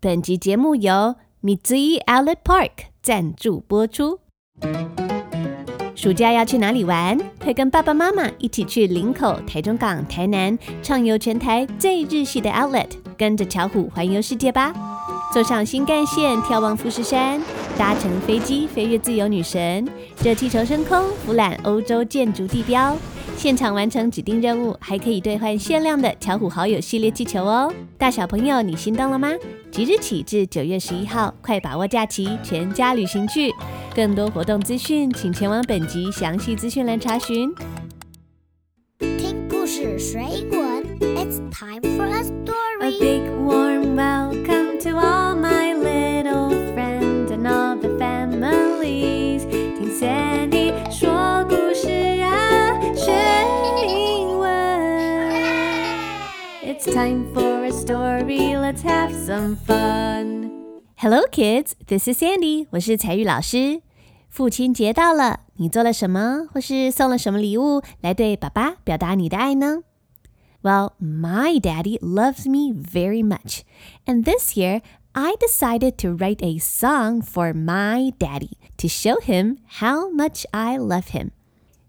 本集节目由 Mitsui Outlet Park 赞助播出。暑假要去哪里玩？快跟爸爸妈妈一起去林口、台中港、台南，畅游全台最日系的 Outlet，跟着巧虎环游世界吧！坐上新干线，眺望富士山；搭乘飞机，飞越自由女神；热气球升空，俯览欧洲建筑地标。现场完成指定任务，还可以兑换限量的巧虎好友系列气球哦！大小朋友，你心动了吗？即日起至九月十一号，快把握假期，全家旅行去！更多活动资讯，请前往本集详细资讯栏查询。听故事学英文，It's time for a story. A big warm welcome. Time for a story. Let's have some fun. Hello, kids. This is Sandy. 我是采玉老师。父亲节到了，你做了什么，或是送了什么礼物来对爸爸表达你的爱呢？Well, my daddy loves me very much, and this year I decided to write a song for my daddy to show him how much I love him.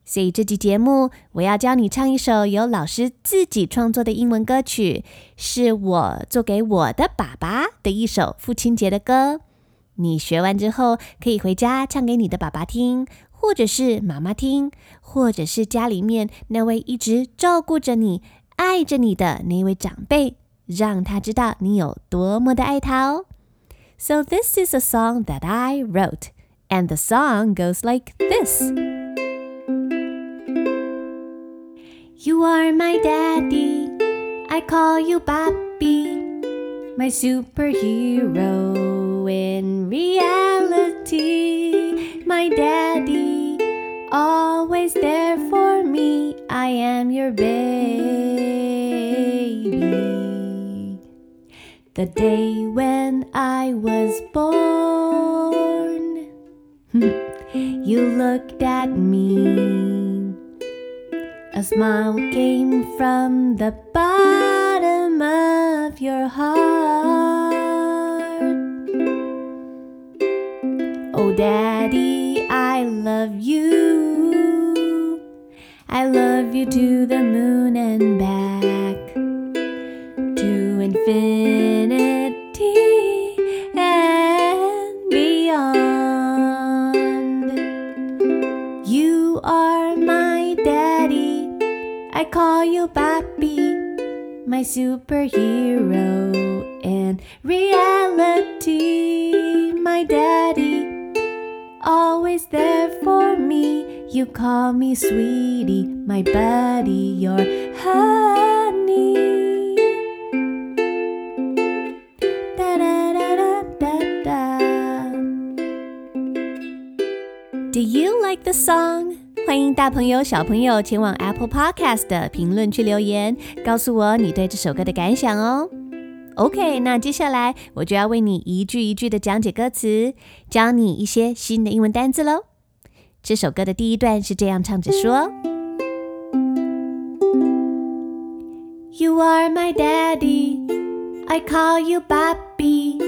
所以这集节目，我要教你唱一首由老师自己创作的英文歌曲，是我做给我的爸爸的一首父亲节的歌。你学完之后，可以回家唱给你的爸爸听，或者是妈妈听，或者是家里面那位一直照顾着你、爱着你的那位长辈，让他知道你有多么的爱他哦。So this is a song that I wrote, and the song goes like this. You are my daddy, I call you Papi, my superhero in reality. My daddy, always there for me, I am your baby. The day when I was born, you looked at me a smile came from the bottom of your heart. Oh, Daddy, I love you. I love you to the moon I call you Papi, my superhero in reality. My daddy, always there for me. You call me sweetie, my buddy, your honey. Do you like the song? 欢迎大朋友、小朋友前往 Apple Podcast 的评论区留言，告诉我你对这首歌的感想哦。OK，那接下来我就要为你一句一句的讲解歌词，教你一些新的英文单字喽。这首歌的第一段是这样唱着说：You are my daddy, I call you Papi,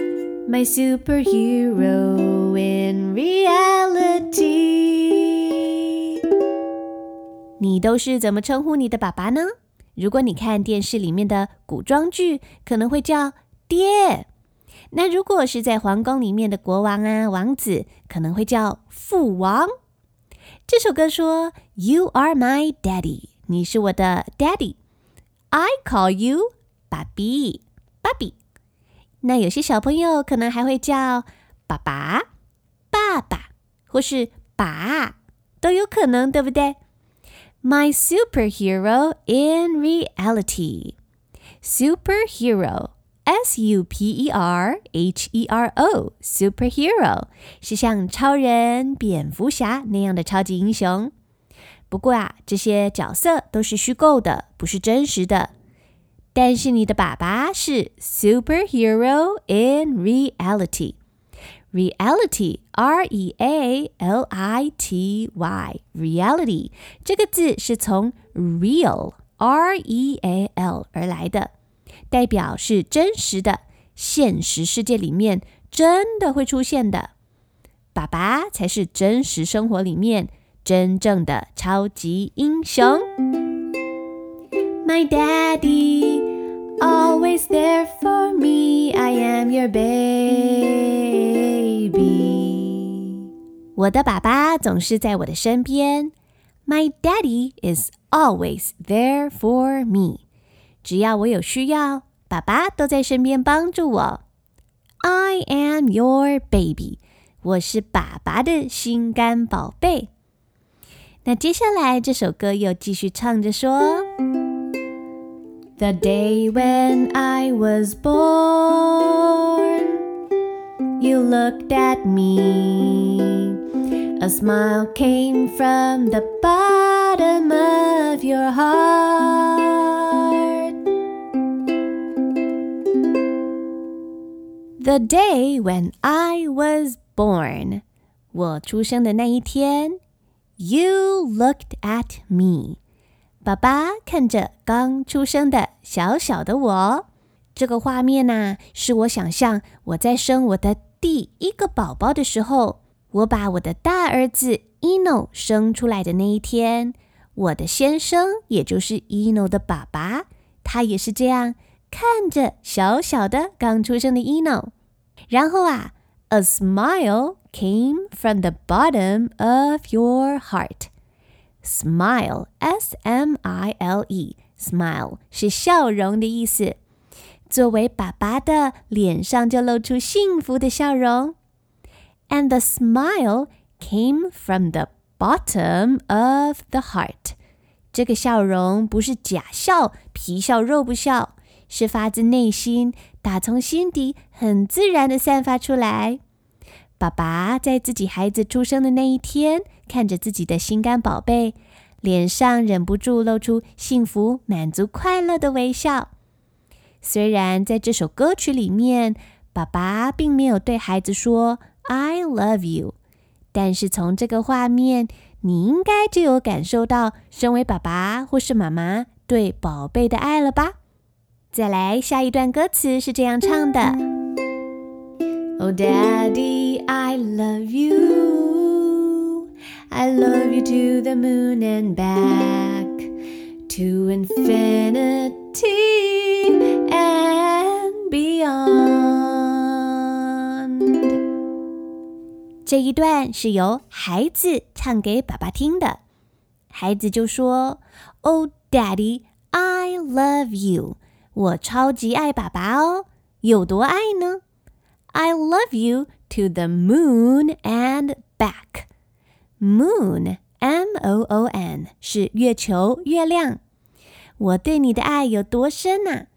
my superhero in reality. 你都是怎么称呼你的爸爸呢？如果你看电视里面的古装剧，可能会叫爹；那如果是在皇宫里面的国王啊、王子，可能会叫父王。这首歌说：“You are my daddy，你是我的 daddy。I call you 爸比，爸比。”那有些小朋友可能还会叫爸爸、爸爸，或是爸，都有可能，对不对 ？My superhero in reality. Superhero, S-U-P-E-R-H-E-R-O, superhero 是像超人、蝙蝠侠那样的超级英雄。不过啊，这些角色都是虚构的，不是真实的。但是你的爸爸是 superhero in reality。 Reality, R-E-A-L-I-T-Y，Reality 这个字是从 real, R-E-A-L 而来的，代表是真实的、 现实世界里面真的会出现的。爸爸才是真实生活里面真正的超级英雄。My daddy always there for me. I am your baby. 我的爸爸总是在我的身边。My daddy is always there for me. 只要我有需要，爸爸都在身边帮助我。I am your baby. 我是爸爸的心肝宝贝。那接下来这首歌又继续唱着说：The day when I was born, you looked at me, a smile came from the bottom of your heart. The day when I was Born，我出生的那一天，You looked at me。爸爸看着刚出生的小小的我，这个画面呐、啊，是我想象我在生我的第一个宝宝的时候， 我把我的大儿子 Eno 生出来的那一天，我的先生，也就是 Eno 的爸爸，他也是这样看着小小的刚出生的 Eno，然后啊。A smile came from the bottom of your heart. Smile, S-M-I-L-E, smile 是笑容的意思。作为爸爸的脸上就露出幸福的笑容。And the smile came from the bottom of the heart. 这个笑容不是假笑，皮笑肉不笑。是发自内心，打从心底，很自然的散发出来。爸爸在自己孩子出生的那一天，看着自己的心肝宝贝，脸上忍不住露出幸福、满足、快乐的微笑。虽然在这首歌曲里面，爸爸并没有对孩子说 “I love you”，但是从这个画面，你应该就有感受到身为爸爸或是妈妈对宝贝的爱了吧？再来，下一段歌词是这样唱的：“Oh, Daddy, I love you. I love you to the moon and back, to infinity and beyond.” 这一段是由孩子唱给爸爸听的，孩子就说：“Oh, Daddy, I love you.” 我超级爱爸爸哦，有多爱呢？I love you to the moon and back. Moon, M-O-O-N 是月球、月亮。我对你的爱有多深呐？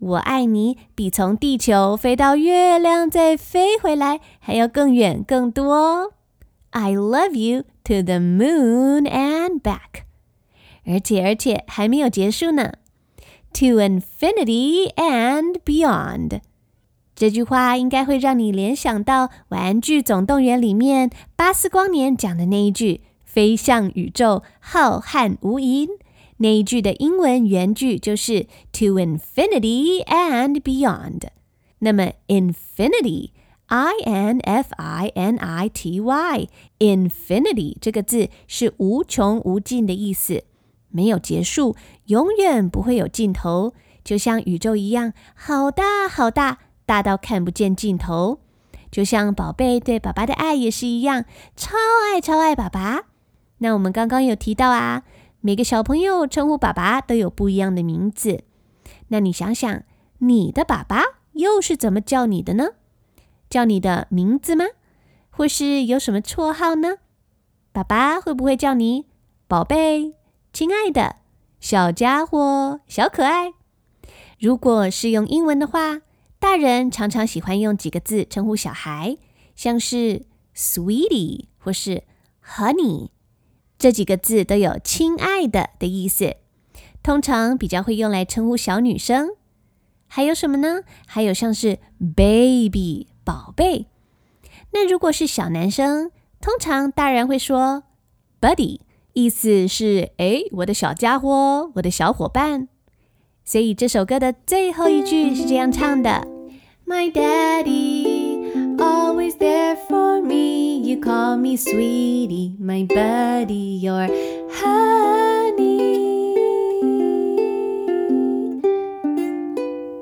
我爱你比从地球飞到月亮再飞回来还要更远更多。I love you to the moon and back. 而且而且还没有结束呢。To infinity and beyond，这句话应该会让你联想到《玩具总动员》里面巴斯光年讲的那一句“飞向宇宙，浩瀚无垠”。那一句的英文原句就是 “To infinity and beyond”。那么，infinity，I-N-F-I-N-I-T-Y，infinity 这个字是无穷无尽的意思。没有结束，永远不会有尽头，就像宇宙一样，好大好大，大到看不见尽头。就像宝贝对爸爸的爱也是一样，超爱超爱爸爸。那我们刚刚有提到啊，每个小朋友称呼爸爸都有不一样的名字。那你想想，你的爸爸又是怎么叫你的呢？叫你的名字吗？或是有什么绰号呢？爸爸会不会叫你宝贝？亲爱的小家伙、小可爱，如果是用英文的话，大人常常喜欢用几个字称呼小孩，像是 “sweetie” 或是 “honey”，这几个字都有“亲爱的”的意思，通常比较会用来称呼小女生。还有什么呢？还有像是 “baby” 宝贝。那如果是小男生，通常大人会说 “buddy”。意思是，哎，我的小家伙，我的小伙伴。所以这首歌的最后一句是这样唱的 My daddy, always there for me. You call me sweetie, my buddy, your honey.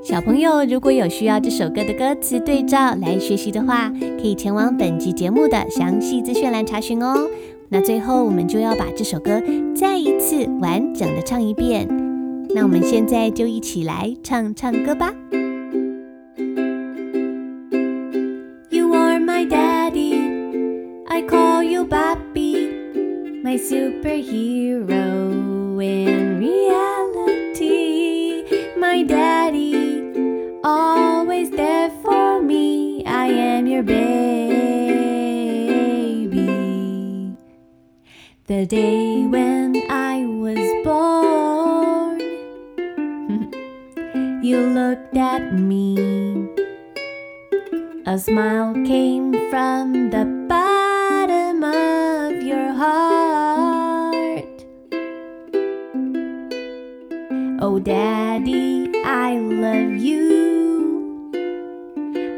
小朋友，如果有需要这首歌的歌词对照来学习的话，可以前往本集节目的详细资讯栏查询哦。那最后，我们就要把这首歌再一次完整的唱一遍。那我们现在就一起来唱唱歌吧。I call you Papi, my superhero in reality. My daddy, always there for me. I am your baby. The day when I was born, you looked at me. A smile came from the Oh, Daddy, I love you.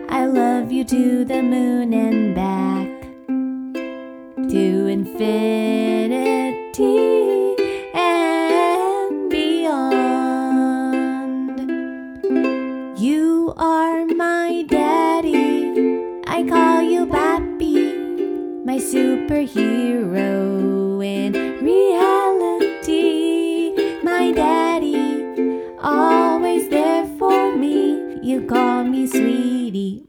I love you to the moon and back, to infinity and beyond. You are my daddy. I call you Papi, my superhero in reality.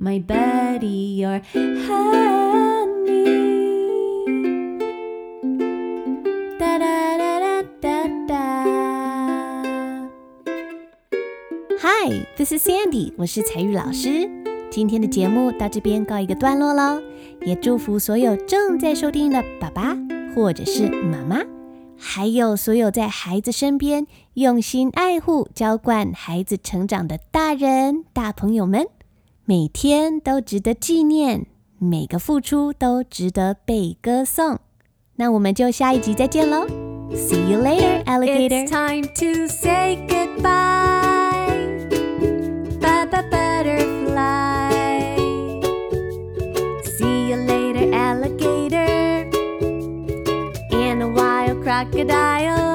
My buddy, your honey. Da da da da da da. Hi, this is Sandy. 我是彩玉老师。今天的节目到这边告一个段落喽，也祝福所有正在收听的爸爸或者是妈妈，还有所有在孩子身边用心爱护、浇灌孩子成长的大人、大朋友们，每天都值得纪念，每个付出都值得被歌颂。那我们就下一集再见喽，See you later, alligator. It's time to say goodbye. Baba butterfly. See you later, alligator. And a wild crocodile.